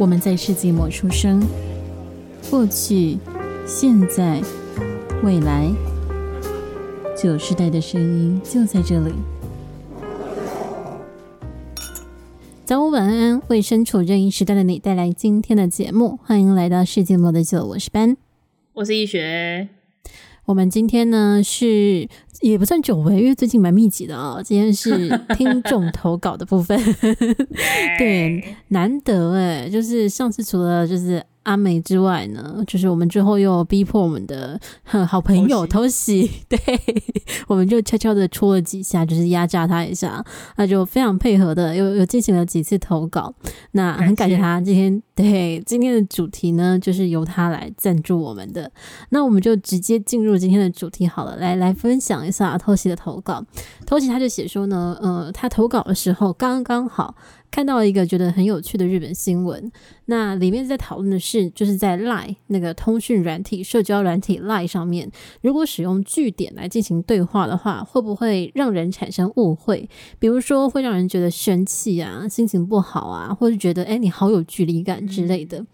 我们在世纪末出生，过去、现在、未来，九时代的声音就在这里。早午晚安，为身处任意时代的你带来今天的节目。欢迎来到世纪末的酒，我是班，我是易学。我们今天呢是也不算久违，因为最近蛮密集的啊、哦。今天是听众投稿的部分，对，难得哎，就是上次除了就是。阿美之外呢，就是我们之后又逼迫我们的好朋友偷袭，对，我们就悄悄的戳了几下，就是压榨他一下，他就非常配合的又又进行了几次投稿。那很感谢他今天，对，今天的主题呢，就是由他来赞助我们的。那我们就直接进入今天的主题好了，来来分享一下偷袭的投稿。偷袭他就写说呢，呃，他投稿的时候刚刚好。看到了一个觉得很有趣的日本新闻，那里面在讨论的是，就是在 Line 那个通讯软体、社交软体 Line 上面，如果使用句点来进行对话的话，会不会让人产生误会？比如说会让人觉得生气啊、心情不好啊，或者觉得哎你好有距离感之类的。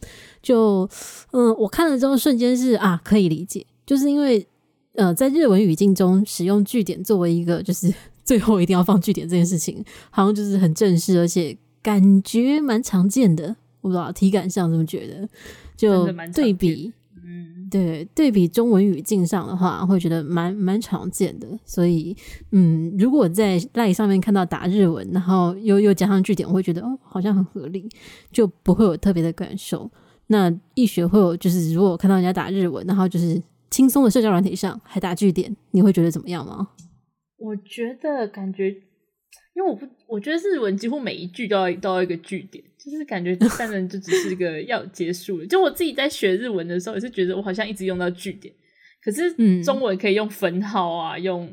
就嗯，我看了之后瞬间是啊可以理解，就是因为呃在日文语境中使用句点作为一个就是 最后一定要放句点这件事情，好像就是很正式，而且。感觉蛮常见的，我不知道体感上这么觉得，就对比，嗯，对，对比中文语境上的话，会觉得蛮蛮常见的。所以，嗯，如果在 LINE 上面看到打日文，然后又又加上句点，我会觉得哦，好像很合理，就不会有特别的感受。那易学会有，就是如果看到人家打日文，然后就是轻松的社交软体上还打句点，你会觉得怎么样吗？我觉得感觉。因为我不，我觉得日文几乎每一句都要都要一个句点，就是感觉 第三人就只是一个要结束了。就我自己在学日文的时候，也是觉得我好像一直用到句点，可是中文可以用分号啊，用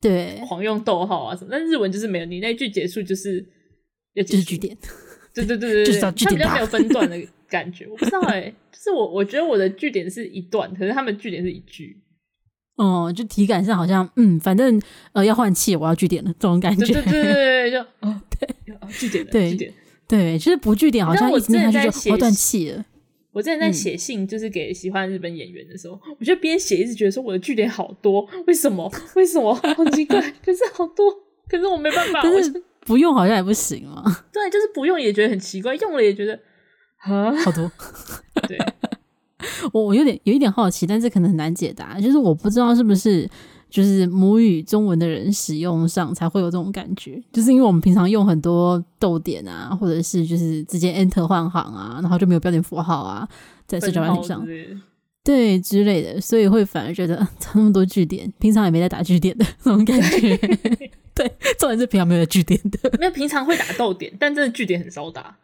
对狂用逗号啊什么，但日文就是没有，你那句结束就是要就是句点，对对对对对，它比较没有分段的 感觉。我不知道哎、欸，就是我我觉得我的句点是一段，可是他们句点是一句。哦，就体感上好像，嗯，反正呃要换气，我要据点了，这种感觉。对对对对，就 哦对，句点对句点对，就是不据点好像一直念下去就要断气了。我之前在写信，就是给喜欢日本演员的时候，嗯、我觉得边写一直觉得说我的据点好多，为什么？为什么？好奇怪，可是好多，可是我没办法，但是不用好像也不行嘛。对，就是不用也觉得很奇怪，用了也觉得啊 好多，对。我我有点有一点好奇，但是可能很难解答，就是我不知道是不是就是母语中文的人使用上才会有这种感觉，就是因为我们平常用很多逗点啊，或者是就是直接 enter 换行啊，然后就没有标点符号啊，在社交软体上，对之类的，所以会反而觉得差那么多句点，平常也没在打句点的那种感觉。对，重点是平常没有句点的，没有平常会打逗点，但真的句点很少打。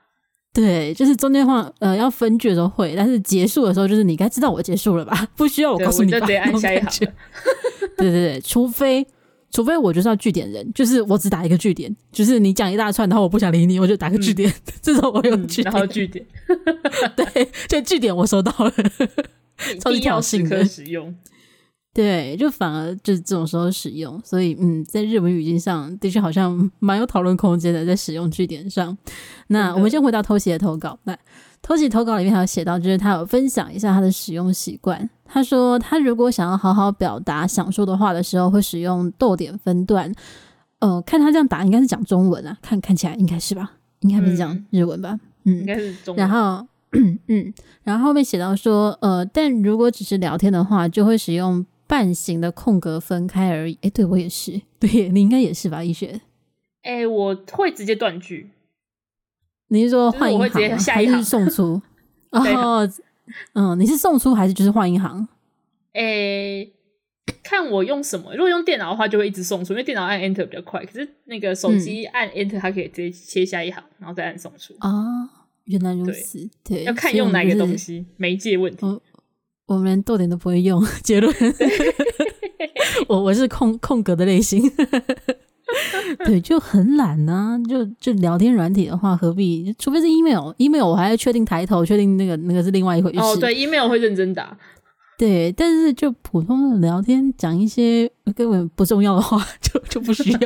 对，就是中间话，呃，要分句的时候会，但是结束的时候，就是你该知道我结束了吧？不需要我告诉你吧？对，按下一行。对对对，除非除非我就是要据点人，就是我只打一个据点，就是你讲一大串，然后我不想理你，我就打个据点，嗯、这种我有据点。然后据点，对，就据点我收到了，超级挑衅的使用。对，就反而就是这种时候使用，所以嗯，在日文语境上的确好像蛮有讨论空间的，在使用句点上。那我们先回到偷袭的投稿，那偷袭投稿里面还有写到，就是他有分享一下他的使用习惯。他说，他如果想要好好表达想说的话的时候，会使用逗点分段。呃，看他这样打，应该是讲中文啊，看看起来应该是吧，应该不是讲日文吧？嗯，应该是中文。然后嗯，然后后面写到说，呃，但如果只是聊天的话，就会使用。半形的空格分开而已。哎、欸，对我也是，对你应该也是吧？医学，哎、欸，我会直接断句。你是说换一行，就是、下一行还是送出？哦，嗯，你是送出还是就是换一行？哎、欸，看我用什么。如果用电脑的话，就会一直送出，因为电脑按 Enter 比较快。可是那个手机按 Enter，它可以直接切下一行，然后再按送出。啊、哦，原来如此。对，对要看用哪个东西，媒介问题。我们连逗点都不会用，结论。我我是空空格的类型，对，就很懒呐、啊。就就聊天软体的话，何必？除非是 email，email 我还要确定抬头，确定那个那个是另外一回事。哦，对，email 会认真打。对，但是就普通的聊天，讲一些根本不重要的话，就就不需要。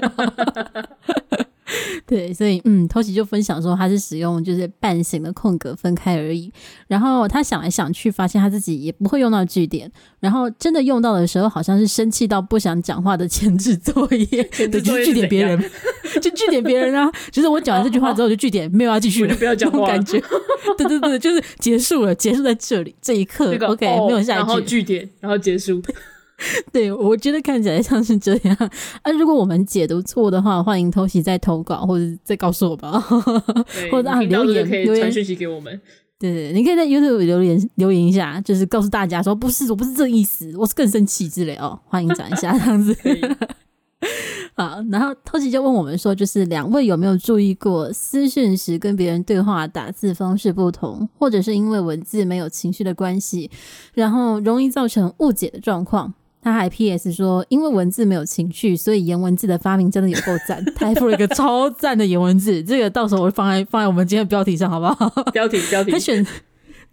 对，所以嗯，Toshi 就分享说他是使用就是半形的空格分开而已。然后他想来想去，发现他自己也不会用到句点。然后真的用到的时候，好像是生气到不想讲话的前置作业，对，就是句点别人，就句点别人啊。就是我讲完这句话之后就句点，没有要继续，就不要讲话。感觉，对对对，就是结束了，结束在这里这一刻。OK，、哦、没有下一句，然后句点，然后结束。对，我觉得看起来像是这样。啊，如果我们解读错的话，欢迎 Toshi 再投稿或者再告诉我吧，或者啊留言可以传讯息给我们。对对，你可以在 YouTube 留言留言一下，就是告诉大家说不是，我不是这意思，我是更生气之类哦。欢迎讲一下 这样子。好，然后 Toshi 就问我们说，就是两位有没有注意过私讯时跟别人对话打字方式不同，或者是因为文字没有情绪的关系，然后容易造成误解的状况？他还 P.S 说，因为文字没有情绪，所以颜文字的发明真的有够赞。他还附了一个超赞的颜文字，这个到时候我会放在放在我们今天的标题上，好不好？标题标题。他选，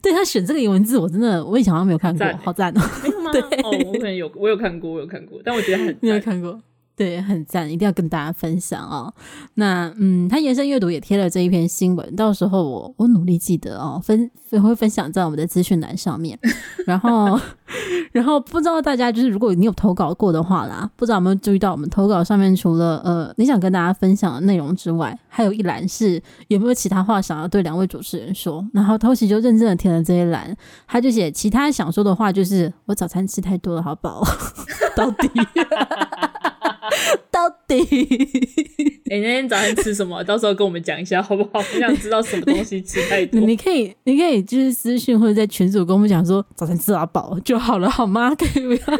对他选这个颜文字，我真的我以前好像没有看过，好赞哦、喔。没有吗？对哦，我可能有，我有看过，我有看过，但我觉得很你有看过。对，很赞，一定要跟大家分享哦。那嗯，他延伸阅读也贴了这一篇新闻，到时候我我努力记得哦，分会分享在我们的资讯栏上面。然后，然后不知道大家就是如果你有投稿过的话啦，不知道有没有注意到我们投稿上面除了呃你想跟大家分享的内容之外，还有一栏是有没有其他话想要对两位主持人说。然后 Toshi 就认真的填了这一栏，他就写其他想说的话就是我早餐吃太多了，好饱，到底。到底，哎、欸，那天早上吃什么？到时候跟我们讲一下好不好？我想知道什么东西吃太多。你可以，你可以就是私信或者在群组跟我们讲说早餐吃到饱就好了，好吗？可以不要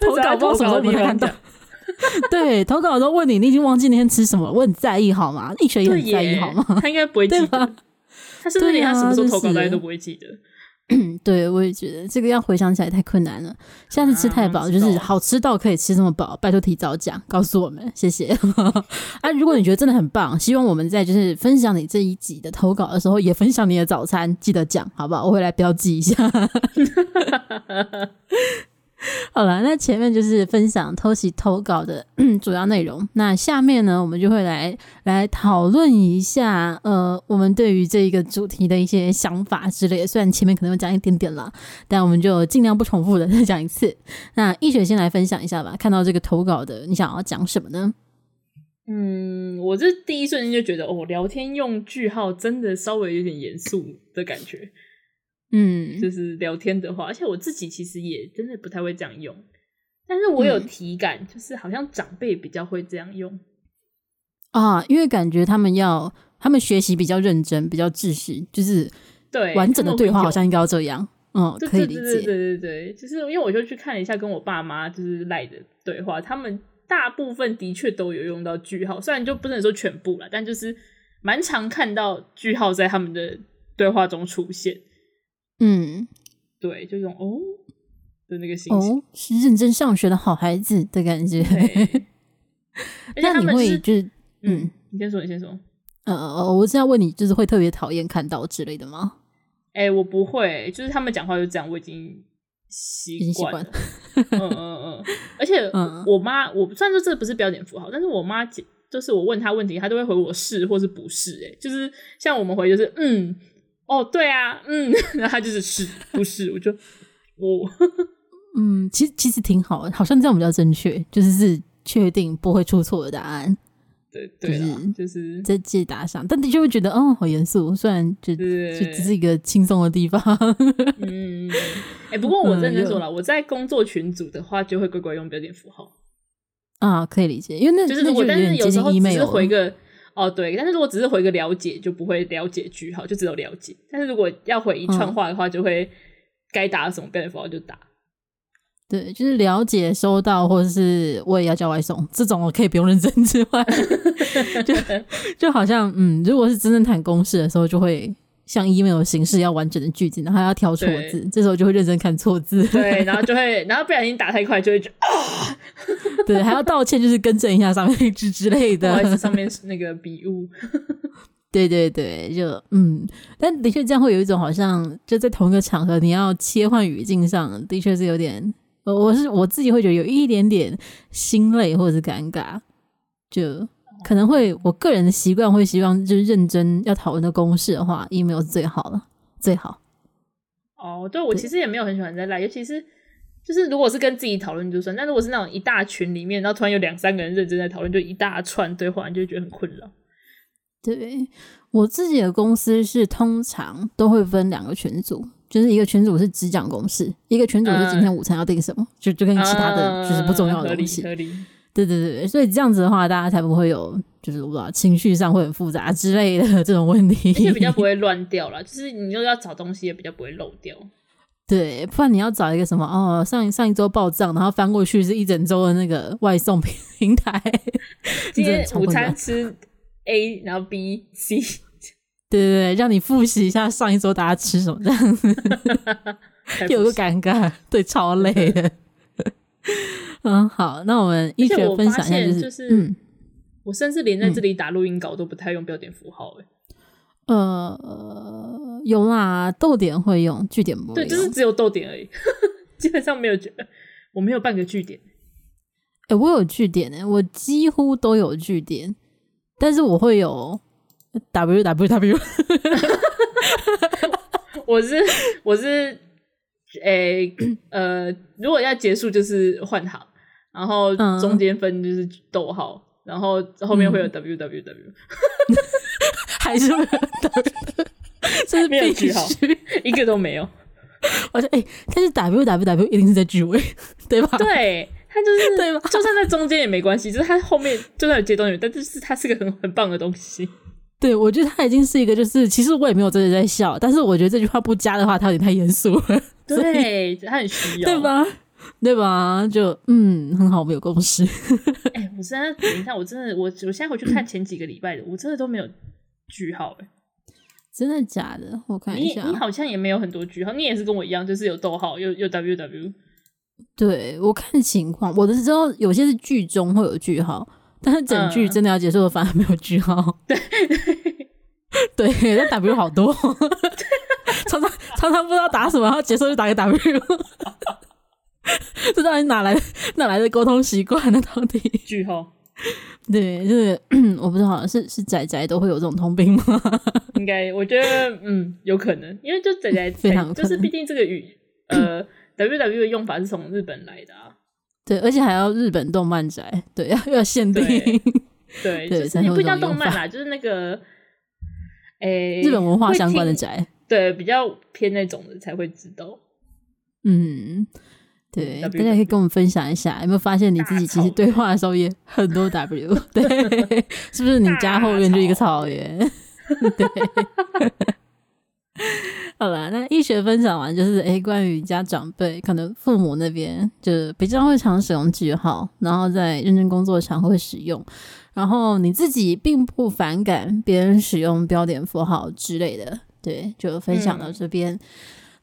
投稿，不知道什么时候你看到。对，投稿的时候问你，你已经忘记那天吃什么？我很在意，好吗？一璇也很在意，好吗？他应该不会记得，他是不是连他什么时候投稿大家都不会记得？对，我也觉得这个要回想起来太困难了。下次吃太饱，啊、就是好吃到可以吃这么饱，拜托提早讲，告诉我们，谢谢。啊，如果你觉得真的很棒，希望我们在就是分享你这一集的投稿的时候，也分享你的早餐，记得讲，好不好？我会来标记一下。好了，那前面就是分享偷袭投稿的 主要内容。那下面呢，我们就会来来讨论一下，呃，我们对于这一个主题的一些想法之类的。虽然前面可能会讲一点点了，但我们就尽量不重复的 再讲一次。那易雪先来分享一下吧。看到这个投稿的，你想要讲什么呢？嗯，我这第一瞬间就觉得，哦，聊天用句号真的稍微有点严肃的感觉。嗯，就是聊天的话，而且我自己其实也真的不太会这样用，但是我有体感，就是好像长辈比较会这样用、嗯、啊，因为感觉他们要他们学习比较认真，比较秩序，就是对完整的对话好像应该要这样，嗯，可以理解，对对对对，就是因为我就去看了一下跟我爸妈就是赖的对话，他们大部分的确都有用到句号，虽然就不能说全部了，但就是蛮常看到句号在他们的对话中出现。嗯，对，就这种哦的那个心情，哦，是认真上学的好孩子的感觉。那你会就是，嗯，嗯，你先说，你先说。呃，我是要问你，就是会特别讨厌看到之类的吗？哎、欸，我不会，就是他们讲话就这样，我已经习惯了。嗯嗯嗯，而且 我妈，我虽然说这不是标点符号，但是我妈就是我问她问题，她都会回我是或是不是。哎，就是像我们回就是嗯。哦，对啊，嗯，然后他就是是不是？我就我嗯，其实其实挺好的，好像这样比较正确，就是是确定不会出错的答案。对对，就是就是在解答上，但的确会觉得哦，好严肃。虽然就就只是一个轻松的地方。嗯，哎、欸，不过我认真说了，嗯、我在工作群组的话，就会乖乖用标点符号啊，可以理解，因为那就是我，但是有时候只是回个。哦，对，但是如果只是回个了解，就不会了解句号，就只有了解。但是如果要回一串话的话，就会该打什么标点符号就打。对，就是了解收到，或者是我也要叫外送这种，我可以不用认真之外，就就好像嗯，如果是真正谈公事的时候，就会。像 email 的形式要完整的句子，然后要挑错字，这时候就会认真看错字。对，然后就会，然后不小心打太快，就会觉得啊，对，还要道歉，就是更正一下上面一句之类的。上面是那个笔误。对对对，就嗯，但的确这样会有一种好像就在同一个场合，你要切换语境上，的确是有点，我是我自己会觉得有一点点心累或者是尴尬，就可能会我个人的习惯会希望就是认真要讨论的公式的话，email 是最好了，最好。哦，对，我其实也没有很喜欢在赖，尤其是就是如果是跟自己讨论就算，但如果是那种一大群里面，然后突然有两三个人认真在讨论，就一大串对话，你就觉得很困扰。对，我自己的公司是通常都会分两个群组，就是一个群组是只讲公式，一个群组是今天午餐要订什么，嗯、就就跟其他的就是不重要的东西。合理，合理。对对对，所以这样子的话，大家才不会有就是我不知道情绪上会很复杂之类的这种问题，而且比较不会乱掉了。就是你又要找东西，也比较不会漏掉。对，不然你要找一个什么哦，上上一周报账，然后翻过去是一整周的那个外送平 台。今天午餐吃。A，然后 B、C，对对对，让你复习一下上一周大家吃什么这样子，有个尴尬，对，超累的。嗯，好，那我们一起分享一下，就是，就是、嗯，我甚至连在这里打录音稿都不太用标点符号，哎，呃，有啦，逗点会用，句点不会用，对，就是只有逗点而已，基本上没有句，我没有半个句点。哎、欸，我有句点哎，我几乎都有句点。但是我会有 w w w，我是我是诶、欸、呃，如果要结束就是换行，然后中间分就是逗号，嗯、然后后面会有 w w w，还是会有 w，这是没有句号，一个都没有。我说哎，但是 w w w 一定是在句尾，对吧？对。它就是对吗？就算在中间也没关系，就是它后面就算有接东西，但就是它是个很很棒的东西。对，我觉得他已经是一个，就是其实我也没有真的在笑，但是我觉得这句话不加的话，他有点太严肃了。对，他很需要，对吧？对吧？就嗯，很好，我们有共识。哎、欸，我现在等一下，我真的，我我现在回去看前几个礼拜的，我真的都没有句号哎，真的假的？我看一下，你你好像也没有很多句号，你也是跟我一样，就是有逗号，有有 w w。对，我看情况，我的时候有些是句中会有句号，但是整句真的要结束的反而没有句号。对对，对，但 W 好多，常常常常不知道打什么，然后结束就打个 W，这到底哪来哪来的沟通习惯呢？到底句号？对，就是 我不知道，是是仔仔都会有这种通病吗？应该，我觉得嗯，有可能，因为就仔仔 非常就是毕竟这个语呃。W W 的用法是从日本来的啊，对，而且还要日本动漫宅，对，要要限定，对，对，就是你不叫动漫啦，就是那个，诶、欸，日本文化相关的宅，对，比较偏那种的才会知道。嗯，对，大家可以跟我们分享一下，有没有发现你自己其实对话的时候也很多 W，对，是不是你家后院就一个草原？对。好了，那医学分享完就是，诶、关于家长辈，可能父母那边就比较会常使用句号，然后在认真工作常会使用，然后你自己并不反感别人使用标点符号之类的，对，就分享到这边。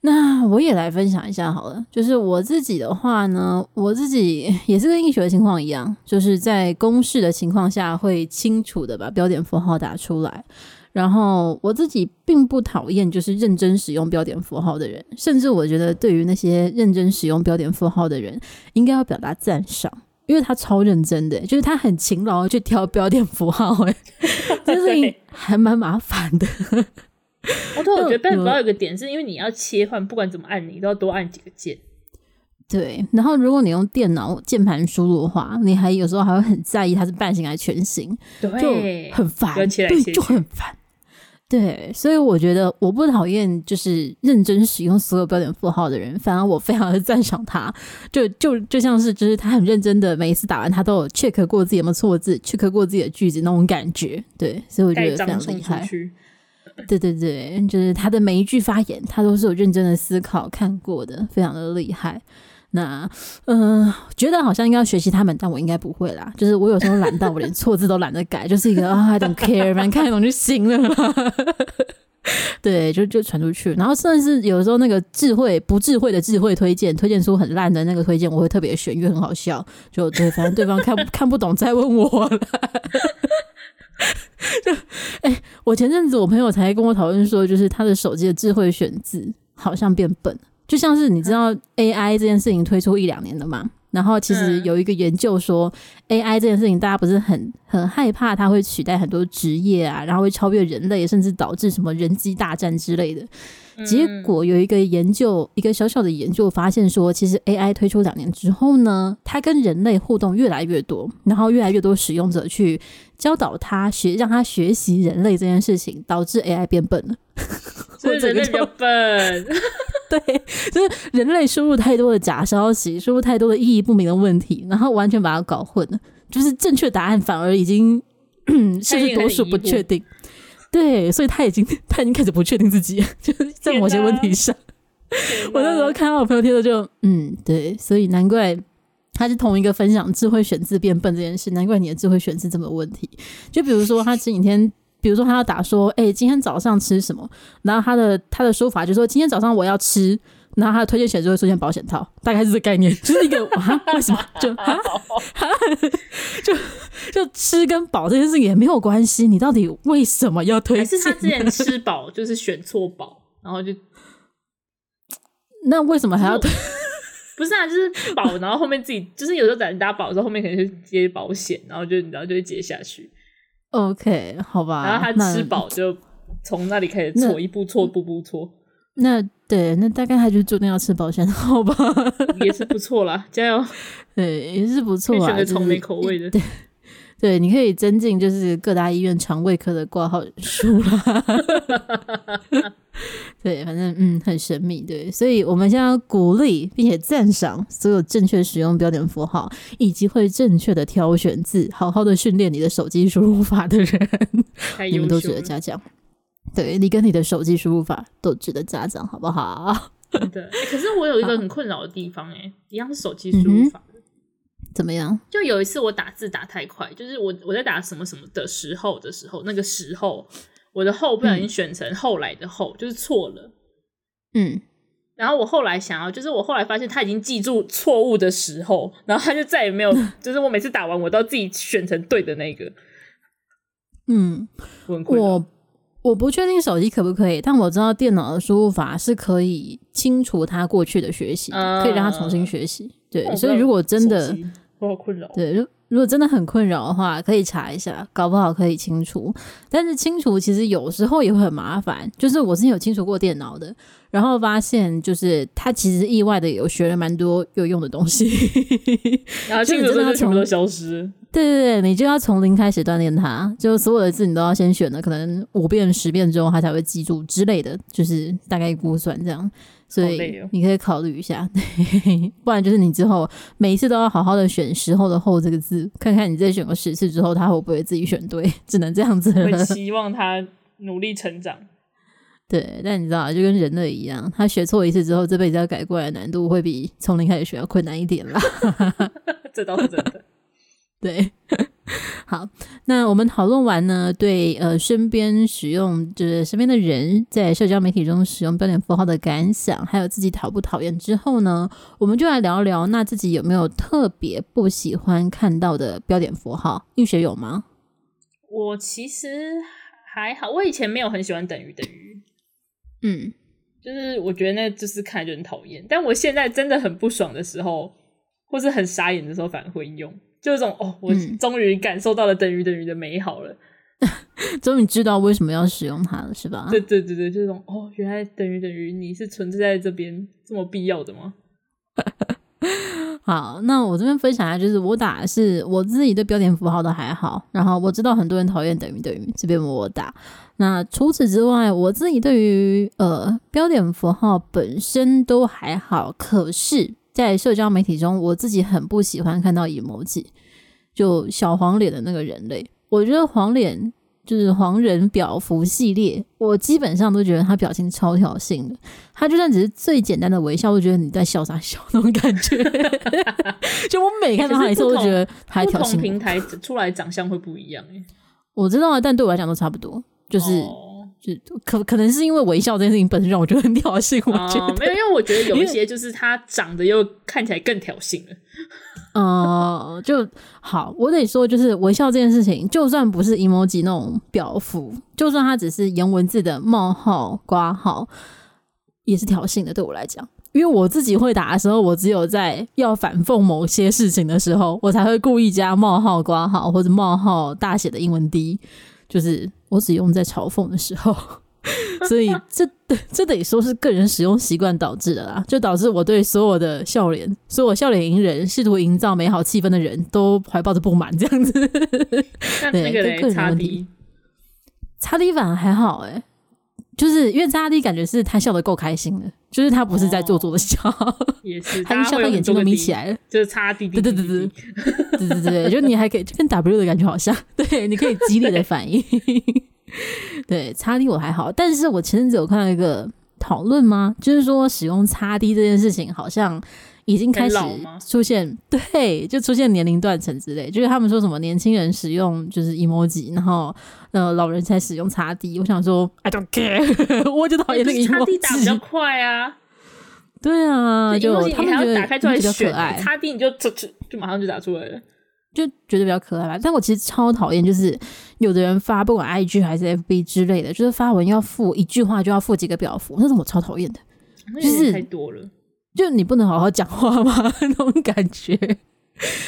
那我也来分享一下好了，就是我自己的话呢，我自己也是跟医学的情况一样，就是在公式的情况下会清楚的把标点符号打出来。然后我自己并不讨厌就是认真使用标点符号的人，甚至我觉得对于那些认真使用标点符号的人，应该要表达赞赏，因为他超认真的，就是他很勤劳去挑标点符号，诶，就是还蛮麻烦的。哦，对，我觉得标点符号有个点，是因为你要切换，不管怎么按，你都要多按几个键。对，然后如果你用电脑键盘输入的话，你还有时候还会很在意它是半形还是全形，对，就很烦，对，就很烦。对，所以我觉得我不讨厌就是认真使用所有标点符号的人，反而我非常的赞赏他。就就就像是就是他很认真的每一次打完，他都有 check 过自己有没有错字，check 过自己的句子那种感觉。对，所以我觉得非常厉害。对对对，就是他的每一句发言，他都是有认真的思考看过的，非常的厉害。那嗯、觉得好像应该要学习他们，但我应该不会啦。就是我有时候懒到我连错字都懒得改，就是一个啊、oh，I don't care，反正看得懂就行了。对，就就传出去。然后甚至有时候那个智慧不智慧的智慧推荐，推荐出很烂的那个推荐，我会特别选，因为很好笑。就对，反正对方看 看不懂再问我了。就哎、我前阵子我朋友才跟我讨论说，就是他的手机的智慧选字好像变笨。就像是你知道 AI 这件事情推出一两年了嘛，然后其实有一个研究说，AI 这件事情大家不是很很害怕它会取代很多职业啊，然后会超越人类，甚至导致什么人机大战之类的。结果有一个研究，一个小小的研究发现说，其实 AI 推出两年之后呢，它跟人类互动越来越多，然后越来越多使用者去教导它学，让它学习人类这件事情，导致 AI 变笨了。所以人类比较笨，对，就是人类输入太多的假消息，输入太多的意义不明的问题，然后完全把它搞混了，就是正确答案反而已经 是不是多数不确定。对，所以他已经他已经开始不确定自己，就是在某些问题上。我那时候看到我朋友贴的就嗯，对，所以难怪他是同一个分享智慧选字变笨这件事，难怪你的智慧选字这么问题。就比如说他前几天，比如说他要打说，哎、欸，今天早上吃什么？然后他的他的说法就是说，今天早上我要吃。然后他的推荐选就会出现保险套，大概是这个概念，就是一个啊，为什么就啊啊，就就吃跟饱这件事情也没有关系，你到底为什么要推荐？还是他之前吃饱就是选错饱，然后就 那为什么还要推？不是啊，就是饱，然后后面自己就是有时候在打饱的时候，后面可能就接保险，然后就然后就会接下去。OK，好吧。然后他吃饱就从那里开始搓，一步搓，步步搓。那对，那大概他就注定要吃保鲜，好吧，也是不错啦，加油。对，也是不错啊，选择草莓口味的。对，对，你可以增进就是各大医院肠胃科的挂号数啦。对，反正嗯，很神秘。对，所以我们现在要鼓励并且赞赏所有正确使用标点符号以及会正确的挑选字，好好的训练你的手机输入法的人，你们都值得嘉奖。对，你跟你的手机输入法都值得嘉奖，好不好？对，可是我有一个很困扰的地方，哎，一样是手机输入法、嗯，怎么样？就有一次我打字打太快，就是我我在打什么什么的时候的时候，那个时候我的后不小心选成后来的后，嗯、就是错了。嗯，然后我后来想要，就是我后来发现他已经记住错误的时候，然后他就再也没有，就是我每次打完我都要自己选成对的那个。嗯，我。我不确定手机可不可以，但我知道电脑的输入法是可以清除他过去的学习，呃，可以让他重新学习。对，所以如果真的，我好困扰。对，如如果真的很困扰的话，可以查一下，搞不好可以清除。但是清除其实有时候也会很麻烦，就是我之前有清除过电脑的。然后发现，就是它其实意外的有学了蛮多有用的东西，然后 清除真的全部都消失。对对对，你就要从零开始锻炼它，就所有的字你都要先选的，可能五遍十遍之后它才会记住之类的，就是大概估算这样。所以你可以考虑一下，不然就是你之后每一次都要好好的选时候的后这个字，看看你再选个十次之后，他会不会自己选对？只能这样子了。会希望他努力成长。对，但你知道，就跟人类一样，他学错一次之后，这辈子要改过来的难度会比从零开始学要困难一点啦。这倒是真的。对，好，那我们讨论完呢，对呃身边使用就是身边的人在社交媒体中使用标点符号的感想，还有自己讨不讨厌之后呢，我们就来聊聊，那自己有没有特别不喜欢看到的标点符号？玉雪有吗？我其实还好，我以前没有很喜欢等于等于。嗯，就是我觉得那就是看就很讨厌，但我现在真的很不爽的时候，或是很傻眼的时候，反而会用，就这种哦，我终于感受到了等于等于的美好了，终于知道为什么要使用它了，是吧？对对对对，就这种哦，原来等于等于你是存在在这边这么必要的吗？好，那我这边分享一下，就是我打的是我自己对标点符号都还好，然后我知道很多人讨厌等于等于，这边我打。那除此之外，我自己对于呃标点符号本身都还好，可是，在社交媒体中，我自己很不喜欢看到 emoji，就小黄脸的那个人类，我觉得黄脸。就是黄人表符系列，我基本上都觉得他表情超挑衅的。他就算只是最简单的微笑，我觉得你在笑啥笑那种感觉。就我每看到他一次，我都觉得他还挑衅。不同平台出来长相会不一样诶。我知道啊，但对我来讲都差不多。就是，哦、就可可能是因为微笑这件事情本身让我觉得很挑衅。我觉得、哦、没有，因为我觉得有一些就是他长得又看起来更挑衅了。呃，就好，我得说，就是微笑这件事情，就算不是 emoji 那种表符，就算它只是颜文字的冒号、括号，也是挑衅的。对我来讲，因为我自己会打的时候，我只有在要反讽某些事情的时候，我才会故意加冒号、括号或者冒号大写的英文 D，就是我只用在嘲讽的时候。所以这这得说是个人使用习惯导致的啦，就导致我对所有的笑脸、所有笑脸迎人、试图营造美好气氛的人都怀抱着不满，这样子。那那个人问题擦 D 反而还好哎、欸，就是因为擦 D 感觉是他笑得够开心的，就是他不是在做作的笑，哦、也是他笑到眼睛都眯起来了，就是擦滴对对对对 对对对，就你还可以就跟 W 的感觉好像，对，你可以激烈的反应。对，擦滴我还好，但是我前阵子有看到一个讨论吗？就是说使用擦滴这件事情好像已经开始出现，对，就出现年龄断层之类。就是他们说什么年轻人使用就是 emoji，然后呃老人才使用擦地。我想说，I don't care，我就讨厌那个 emoji。擦 D 打比较快啊，对啊，就他们觉得打开出来比较可爱，擦地你就就就马上就打出来了。就觉得比较可爱吧，但我其实超讨厌，就是有的人发不管 IG 还是 FB 之类的，就是发文要附一句话就要附几个表符，那种我超讨厌的，就是太多了，就你不能好好讲话吗？那种感觉。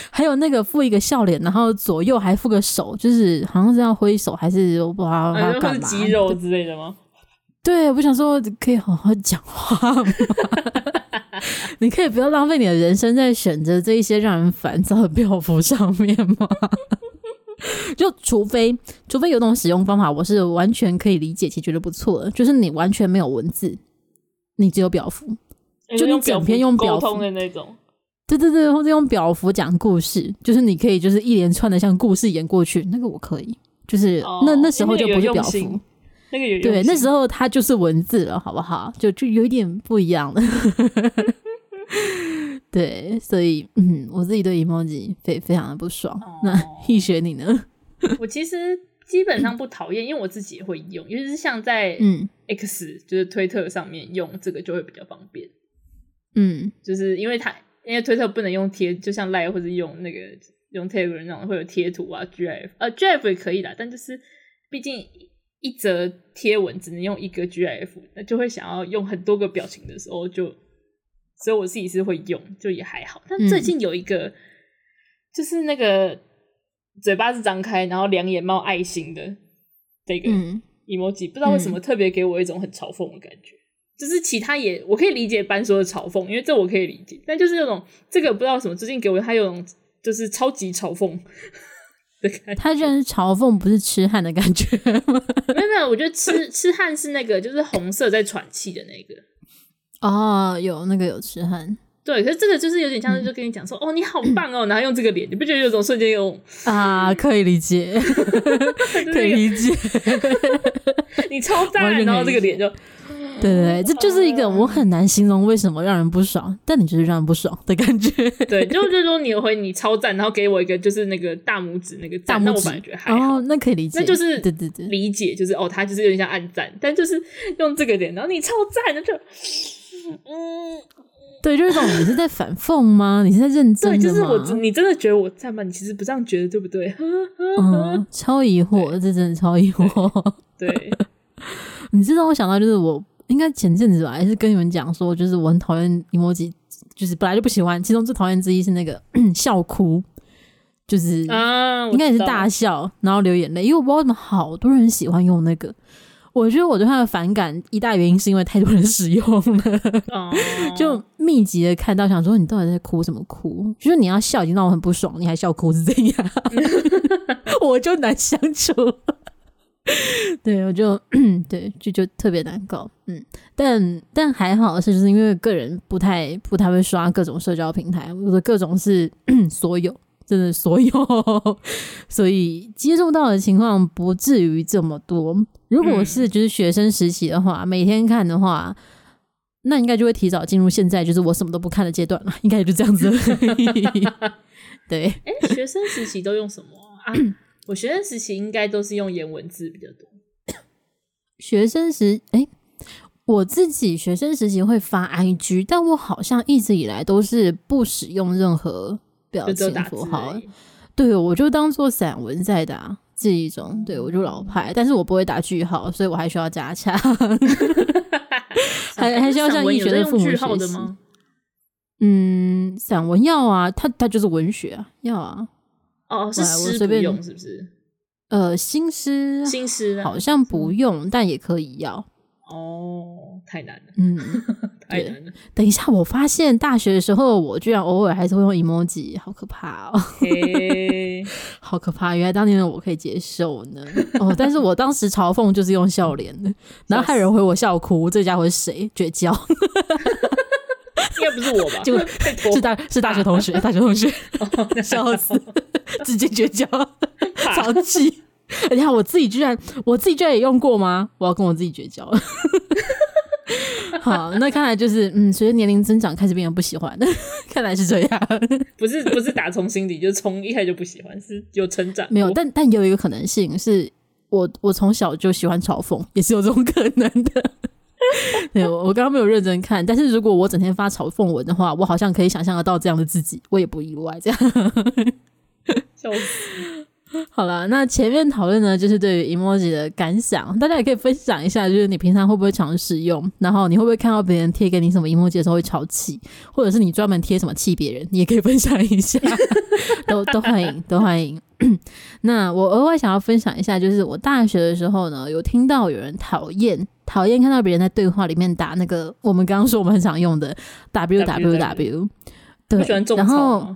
还有那个附一个笑脸，然后左右还附个手，就是好像是要挥手还是我不知道要干嘛，肌肉之类的吗？对，我想说可以好好讲话吗？你可以不要浪费你的人生在选择这一些让人烦躁的表符上面吗？就除非除非有种使用方法，我是完全可以理解且觉得不错的，就是你完全没有文字，你只有表符，就你整篇用表通的那种。对对对，或者用表符讲故事，就是你可以就是一连串的像故事演过去，那个我可以，就是、哦、那那时候就不是表符。那个有对，那时候它就是文字了，好不好？就就有一点不一样了。对，所以嗯，我自己对 emoji 非非常的不爽。哦、那 易学你呢？我其实基本上不讨厌，因为我自己也会用，尤其是像在嗯 X 就是推特上面用这个就会比较方便。嗯，就是因为它因为推特不能用贴，就像 Line 或者用那个用 Telegram 那种会有贴图啊，GIF 呃 GIF 也可以啦，但就是毕竟。一则贴文只能用一个 GIF，那就会想要用很多个表情的时候就，就所以我自己是会用，就也还好。但最近有一个，嗯、就是那个嘴巴是张开，然后两眼冒爱心的这个 emoji，、嗯、不知道为什么特别给我一种很嘲讽的感觉。嗯、就是其他也我可以理解班说的嘲讽，因为这我可以理解，但就是那种这个不知道什么最近给我他有种就是超级嘲讽。他居然是嘲讽，不是痴汉的感觉吗？没有没有，我觉得痴 痴汉是那个，就是红色在喘气的那个。哦，有那个有痴汉，对，可是这个就是有点像是就跟你讲说，嗯、哦，你好棒哦，然后用这个脸，你不觉得有种瞬间有啊？可以理解，可以理解，你超赞，然后这个脸就。对对对，这就是一个我很难形容为什么让人不爽，但你就是让人不爽的感觉。对，就就是说你回你超赞，然后给我一个就是那个大拇指那个赞，那我反而觉得还好，哦，那可以理解，那就是对对对，理解就是哦，他就是有点像暗赞，但就是用这个点，然后你超赞那就，嗯，对，就是这种你是在反讽吗？你是在认 真的吗？对，就是我，你真的觉得我赞吗？你其实不这样觉得，对不对？嗯，超疑惑，这真的超疑惑。对，你知道我想到就是我。应该前阵子吧，还是跟你们讲说，就是我很讨厌 emoji，就是本来就不喜欢。其中最讨厌之一是那个 笑哭，就是应该也是大笑，然后流眼泪。因为我不知道为什么好多人喜欢用那个，我觉得我对他的反感一大原因是因为太多人 使用了，就密集的看到，想说你到底在哭什么哭？就是你要笑已经让我很不爽，你还笑哭是这样，我就难相处。对，我就 对就就特别难搞，嗯，但但还好是，就是因为个人不太不太会刷各种社交平台，我的各种是 所有，真的所有，所以接触到的情况不至于这么多。如果是就是学生实习的话，每天看的话，那应该就会提早进入现在就是我什么都不看的阶段了，应该也就这样子。对，哎、欸，学生实习都用什么啊？我学生时期应该都是用颜文字比较多。学生时，哎、欸，我自己学生时期会发 IG，但我好像一直以来都是不使用任何表情符号。对，我就当做散文在打，这一种，对我就老派，但是我不会打句号，所以我还需要加强，还还是要向医学的父母学习。嗯，散文要啊，它它就是文学啊，要啊。哦，是诗不用是不是？呃，新诗新诗好像不用，但也可以要。哦，太难了，嗯，太难了。等一下，我发现大学的时候，我居然偶尔还是会用 emoji，好可怕哦 好可怕！原来当年的我可以接受呢。哦，但是我当时嘲讽就是用笑脸的，然后还有人回我笑哭，这家伙是谁？绝交。应该不是我吧？就 是大是大学同学，大学同学，笑死，直接绝交，超气！你看我自己居然，我自己居然也用过吗？我要跟我自己绝交。好，那看来就是，嗯，随着年龄增长，开始变得不喜欢。看来是这样，不是不是打从心底，就从一开始就不喜欢，是有成长。没有，但但有一个可能性是我我从小就喜欢嘲讽，也是有这种可能的。对，我我刚刚没有认真看，但是如果我整天发嘲讽文的话，我好像可以想象得到这样的自己，我也不意外。这样，笑死。好了，那前面讨论呢，就是对于 emoji 的感想，大家也可以分享一下，就是你平常会不会常使用，然后你会不会看到别人贴给你什么 emoji 的时候会超气，或者是你专门贴什么气别人，你也可以分享一下，都都欢迎，都欢迎。那我额外想要分享一下，就是我大学的时候呢，有听到有人讨厌讨厌看到别人在对话里面打那个我们刚刚说我们很常用的 w w w，对，然后。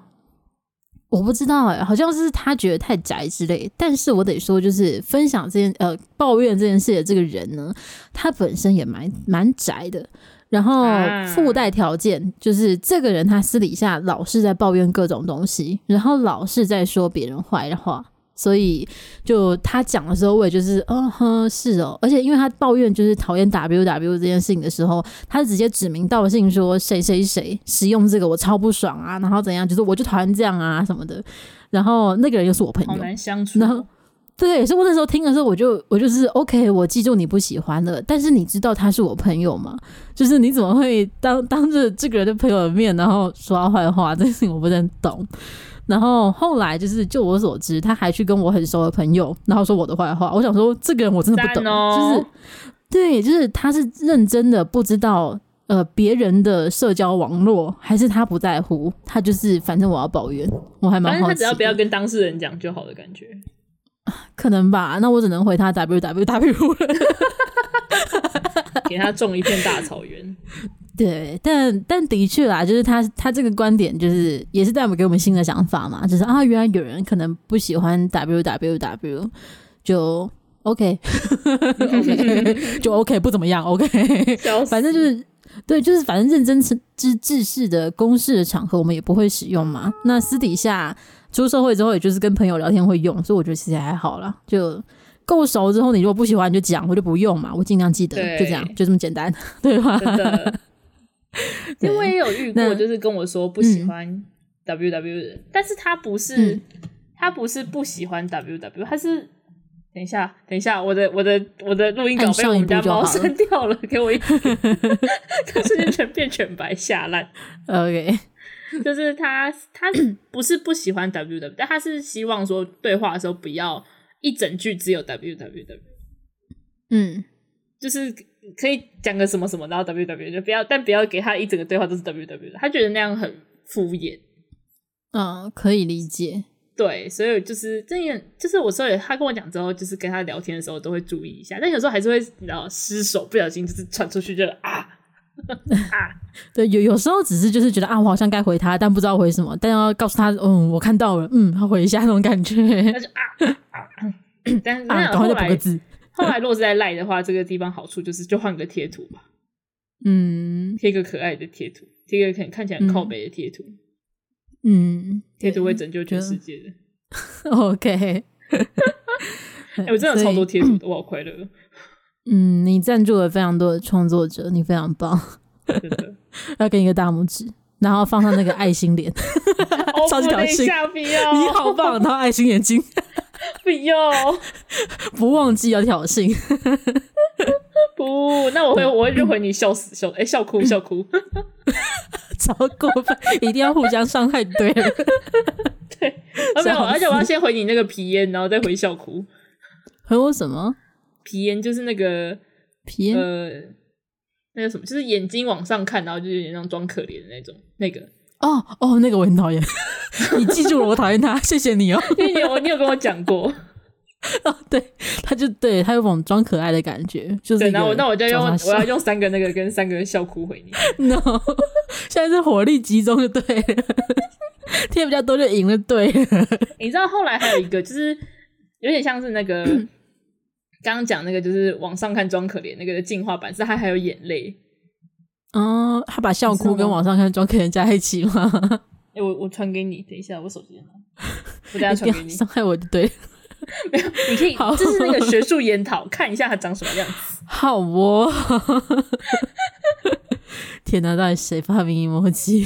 我不知道哎、欸，好像是他觉得太宅之类。但是我得说，就是分享这件呃抱怨这件事的这个人呢，他本身也蛮蛮宅的。然后附带条件就是这个人他私底下老是在抱怨各种东西，然后老是在说别人坏话。所以，就他讲的时候，我也就是，嗯哼，是哦。而且，因为他抱怨就是讨厌 W W 这件事情的时候，他直接指名道姓说谁谁谁使用这个我超不爽啊，然后怎样，就是我就讨厌这样啊什么的。然后那个人又是我朋友，好难相处。然后，对，所以我那时候听的时候，我就我就是 OK，我记住你不喜欢了。但是你知道他是我朋友吗？就是你怎么会当当着这个人的朋友的面，然后说他坏话？这件事情我不是很懂。然后后来就是，就我所知，他还去跟我很熟的朋友，然后说我的坏话。我想说，这个人我真的不懂，哦、就是对，就是他是认真的不知道呃别人的社交网络，还是他不在乎？他就是反正我要抱怨，我还蛮好奇。他只要不要跟当事人讲就好的感觉，可能吧？那我只能回他 W W W 了，给他种一片大草原。对，但但的确啦，就是他他这个观点，就是也是带我们给我们新的想法嘛，就是啊，原来有人可能不喜欢 W W W，就 OK，, okay 就 OK，不怎么样，OK，反正就是对，就是反正认真知知识的公式的场合，我们也不会使用嘛。那私底下出社会之后，也就是跟朋友聊天会用，所以我觉得其实还好啦，就够熟之后，你如果不喜欢你就讲，我就不用嘛，我尽量记得，就这样，就这么简单，对吧？因为我也有遇过，就是跟我说不喜欢 W W 的，嗯、但是他不是，嗯、他不是不喜欢 W W，他是等一下，等一下，我的我的我的录音稿被我们家猫删掉了，给我一，他瞬间全变全白下烂。OK，就是他他不是不喜欢 W W，但他是希望说对话的时候不要一整句只有 W W W。嗯，就是。可以讲个什么什么，然后 W W 就不要，但不要给他一整个对话都是 W W 的，他觉得那样很敷衍。嗯，可以理解。对，所以就是这样，就是我说他跟我讲之后，就是跟他聊天的时候都会注意一下，但有时候还是会然后失手，不小心就是传出去就啊 啊。对，有有时候只是就是觉得啊，我好像该回他，但不知道回什么，但要告诉他，嗯，我看到了，嗯，他回一下那种感觉。那就啊啊，啊 但是那后来。后来，如果是在赖的话，这个地方好处就是就换个贴图吧，嗯，贴个可爱的贴图，贴个看看起来很靠北的贴图，嗯，贴图会拯救全世界的。OK，哎、欸，我真的有超多贴图的，我好快乐。嗯，你赞助了非常多的创作者，你非常棒，真的要给你一个大拇指，然后放上那个爱心脸，超级搞笑，你好棒，然后爱心眼睛。不要，不忘记要挑衅。不，那我会，我会就回你笑死笑，哎、欸，笑哭 笑哭，超过分，一定要互相伤害，对了，对，没有，而且我要先回你那个皮烟，然后再回笑哭。回我什么？皮烟就是那个皮烟，呃，那个什么，就是眼睛往上看，然后就有点像装可怜的那种，那个。哦哦，那个我很讨厌。你记住了，我讨厌他，谢谢你哦。因为你有你有跟我讲过。哦，对，他就对他有种装可爱的感觉，就是。那我那我就用我要用三个那个跟三个笑哭回你。No，现在是火力集中就对了，贴比较多就赢了，对了。你知道后来还有一个，就是有点像是那个刚刚讲那个，就是网上看装可怜那个的进化版，是他还有眼泪。哦，他把笑哭跟网上看装可怜加一起吗？哎、欸，我我传给你，等一下我手机拿，我等下传给你。伤害我就对。没有，你可以，这是那个学术研讨，看一下他长什么样子。好哦，天哪，到底谁发明 emoji？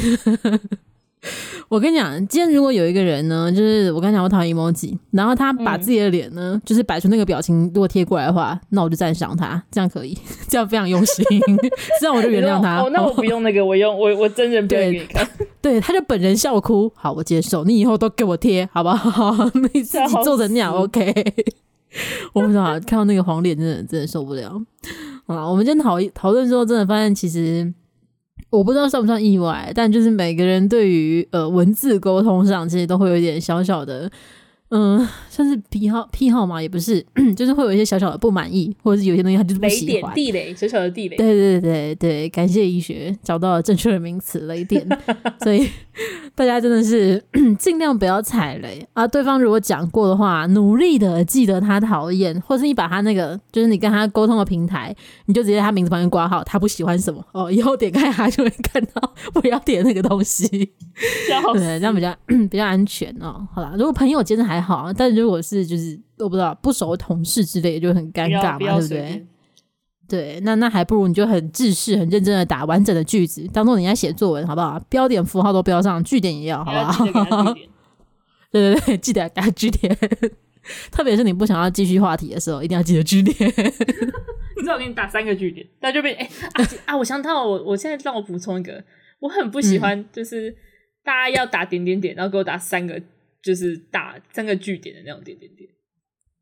我跟你讲，今天如果有一个人呢，就是我刚讲我讨厌 emoji，然后他把自己的脸呢，嗯、就是摆出那个表情，如果贴过来的话，那我就赞赏他，这样可以，这样非常用心，这样我就原谅他。哦，那我不用那个，我用我我真人表演给你看。对，他就本人笑哭，好，我接受。你以后都给我贴，好不好？你自己做成那样，OK。我不知道，看到那个黄脸，真的真的受不了。啊，我们今天讨讨论之后，真的发现其实。我不知道算不算意外，但就是每个人对于呃文字沟通上，其实都会有一点小小的。嗯，算是癖好癖好嘛，也不是，就是会有一些小小的不满意，或者是有些东西他就是不喜欢。雷点地雷，小小的地雷。对对对对，感谢医学找到了正确的名词雷点，所以 大家真的是 尽量不要踩雷啊。对方如果讲过的话，努力的记得他讨厌，或是你把他那个就是你跟他沟通的平台，你就直接他名字旁边挂号，他不喜欢什么哦，以后点开他就会看到 不要点那个东西，对，这样比较 比较安全哦。好啦，如果朋友间的还。还好，但如果是就是我不知道不熟的同事之类的，就很尴尬嘛，对不对？对，那那还不如你就很制式、很认真的打完整的句子，当做你在写作文，好不好？标点符号都标上，句点也要，好不好？对 对对，记得打句点，特别是你不想要继续话题的时候，一定要记得句点。你知道我给你打三个句点，那就被哎、欸、啊啊！我想到我我现在让我补充一个，我很不喜欢就是大家要打点点点，然后给我打三个。就是打三个句点的那种点点点，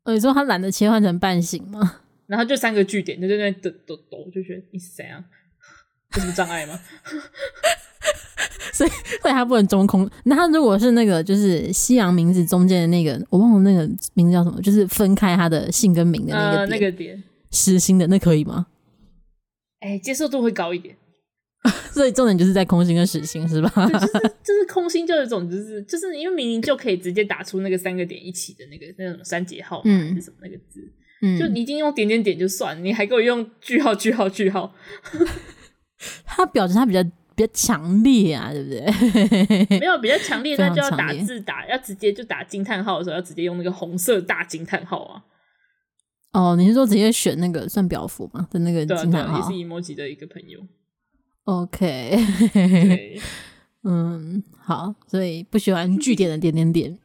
哦，你说他懒得切换成半醒吗？然后就三个据点，就在那抖抖抖，就觉得你是谁啊？有什么障碍吗？所以，所以他不能中空。那他如果是那个，就是西洋名字中间的那个，我忘了那个名字叫什么，就是分开他的姓跟名的那个点，呃、那个点，实心的那可以吗？哎、欸，接受度会高一点。所以重点就是在空心跟实心是吧？就是就是空心，就有一种就是就是因为明明就可以直接打出那个三个点一起的那个那种三节号嗯是什么那个字，嗯，就你已经用点点点就算，你还给我用句号句号句号，他表情他比较比较强烈啊，对不对？没有比较强烈，那就要打字打，要直接就打惊叹号的时候，要直接用那个红色大惊叹号啊。哦，你是说直接选那个算表符吗？的那个惊叹号，也是 emoji 的一个朋友。OK，嗯，好，所以不喜欢句点的点点点，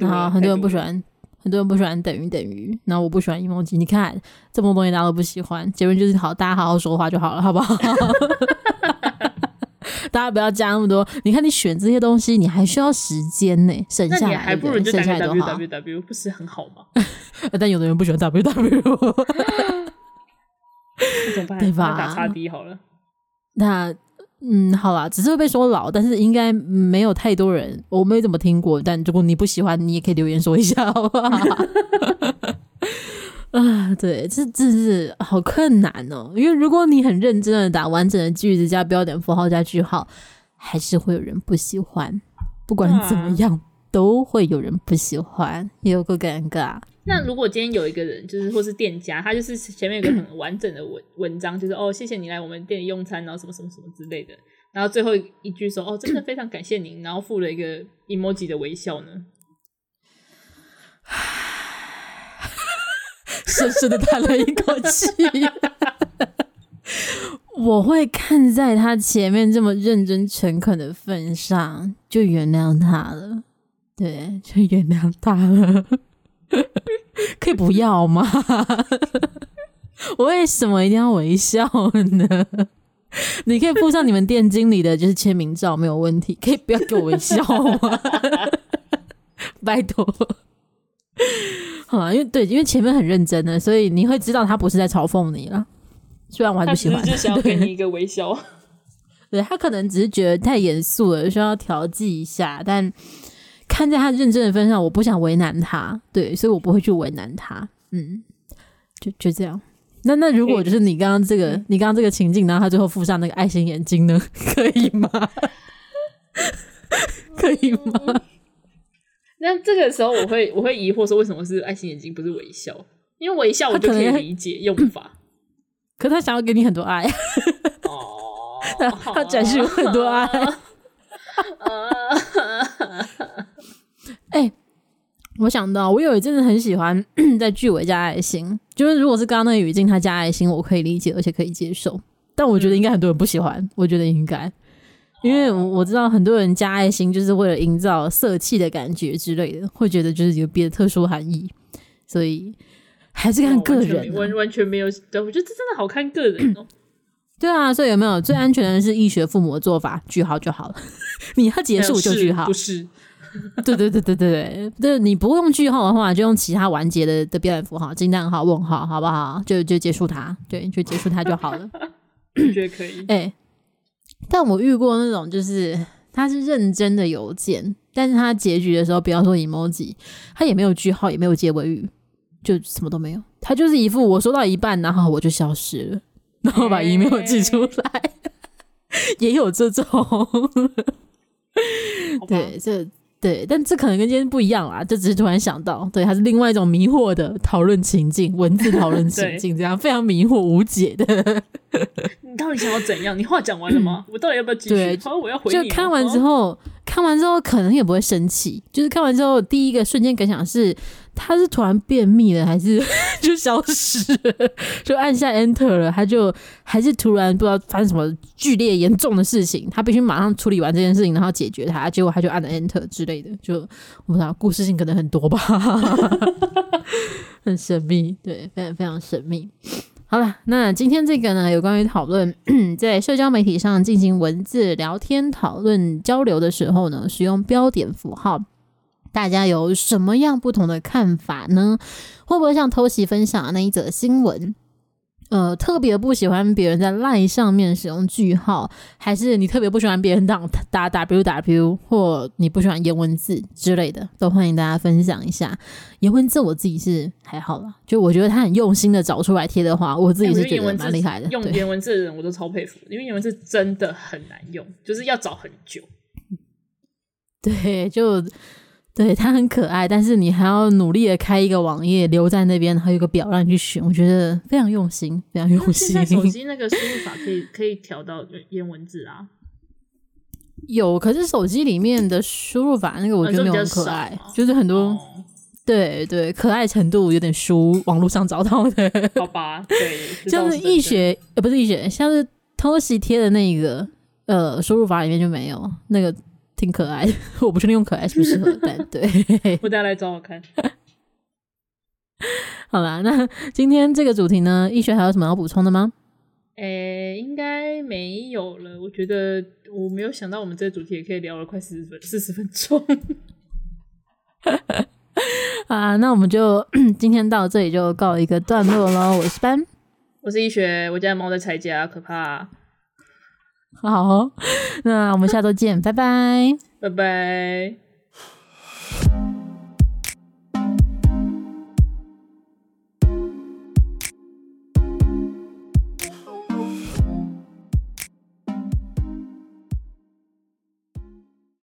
然后很多人不喜欢，很多人不喜欢等于等于，然后我不喜欢 emoji，你看这么多东西大家都不喜欢，结论就是好，大家好好说话就好了，好不好？大家不要加那么多，你看你选这些东西，你还需要时间呢，省下来，还不如就打 w w w 不是很好吗？但有的人不喜欢 w w，怎么办？对吧？打叉 D 好了。那嗯，好啦，只是会被说老，但是应该没有太多人，我没怎么听过。但如果你不喜欢，你也可以留言说一下，好不好？啊，对，这这是好困难哦，因为如果你很认真的打完整的句子加标点符号加句号，还是会有人不喜欢。不管怎么样，啊、都会有人不喜欢，也有个尴尬。那如果今天有一个人，就是或是店家，他就是前面有个很完整的文文章，就是哦，谢谢你来我们店里用餐，然后什么什么什么之类的，然后最后一句说哦，真的非常感谢您，然后附了一个 emoji 的微笑呢，深深的叹了一口气。我会看在他前面这么认真诚恳的份上，就原谅他了，对，就原谅他了。可以不要吗？我为什么一定要微笑呢？你可以附上你们店经理的就是签名照，没有问题。可以不要给我微笑吗？拜托。好啊，因为对，因为前面很认真的，所以你会知道他不是在嘲讽你了。虽然我还不喜欢，就想要给你一个微笑。对，他可能只是觉得太严肃了，需要调剂一下。但看在他认真的份上，我不想为难他，对，所以我不会去为难他。嗯，就就这样。那那如果就是你刚刚这个，嗯、你刚刚这个情境，然后他最后附上那个爱心眼睛呢？可以吗？可以吗？嗯、那这个时候我会我会疑惑说，为什么是爱心眼睛不是微笑？因为微笑我就可以理解用法。可他想要给你很多爱，哦，他展示很多爱。哎、欸，我想到我有一阵子很喜欢 在句尾加爱心，就是如果是刚刚那个语境，他加爱心，我可以理解，而且可以接受。但我觉得应该很多人不喜欢，嗯、我觉得应该，因为我知道很多人加爱心就是为了营造色气的感觉之类的，会觉得就是有别的特殊含义，所以。还是看个人，完完全没有。对，我觉得这真的好看个人哦。对啊，所以有没有最安全的是医学父母的做法？句号就好了。你要结束就句号，不是？对对对对对对，对你不用句号的话，就用其他完结的的标点符号，惊叹号、问号，好不好？就就结束它，对，就结束它就好了。我觉得可以。哎、欸，但我遇过那种，就是他是认真的邮件，但是他结局的时候，不要说 emoji，他也没有句号，也没有结尾语。就什么都没有，他就是一副我说到一半，然后我就消失了，然后把 email 寄出来，欸、也有这种，对，这对，但这可能跟今天不一样啦，就只是突然想到，对，它是另外一种迷惑的讨论情境，文字讨论情 境，这样非常迷惑无解的。你到底想要怎样？你话讲完了吗？我到底要不要继续？对，好，我要回你。就看完之后，哦、看完之后可能也不会生气，就是看完之后第一个瞬间感想是。他是突然便秘了，还是 就消失了？就按下 Enter 了，他就还是突然不知道发生什么剧烈严重的事情，他必须马上处理完这件事情，然后解决它。结果他就按了 Enter 之类的，就我不知道故事性可能很多吧，很神秘，对，非常非常神秘。好了，那今天这个呢，有关于讨论 在社交媒体上进行文字聊天讨论交流的时候呢，使用标点符号。大家有什么样不同的看法呢？会不会像偷袭分享的那一则新闻？呃，特别不喜欢别人在 LINE 上面使用句号，还是你特别不喜欢别人打打 WW，或你不喜欢颜文字之类的，都欢迎大家分享一下。颜文字我自己是还好啦，就我觉得他很用心的找出来贴的话，我自己是觉得蛮厉害的。用颜文字的人我都超佩服，因为颜文字真的很难用，就是要找很久。对，就。对，它很可爱，但是你还要努力的开一个网页留在那边，还有一个表让你去选，我觉得非常用心，非常用心。手机那个输入法可以可以调到颜文字啊？有，可是手机里面的输入法那个我觉得没有很可爱，啊、就是很多、哦、对对，可爱程度有点输网络上找到的。好吧，对，像是易学呃不是易学，像是偷袭贴的那个呃输入法里面就没有那个。挺可爱的，我不确定用可爱是不是适合，但对，我等下来找我看。好啦，那今天这个主题呢，易学还有什么要补充的吗？诶、欸，应该没有了。我觉得我没有想到，我们这个主题也可以聊了快四十分四十分钟。啊，那我们就 今天到这里就告一个段落喽。我是班，我是易学，我家的猫在拆家，可怕。好，那我们下周见，拜拜，拜拜。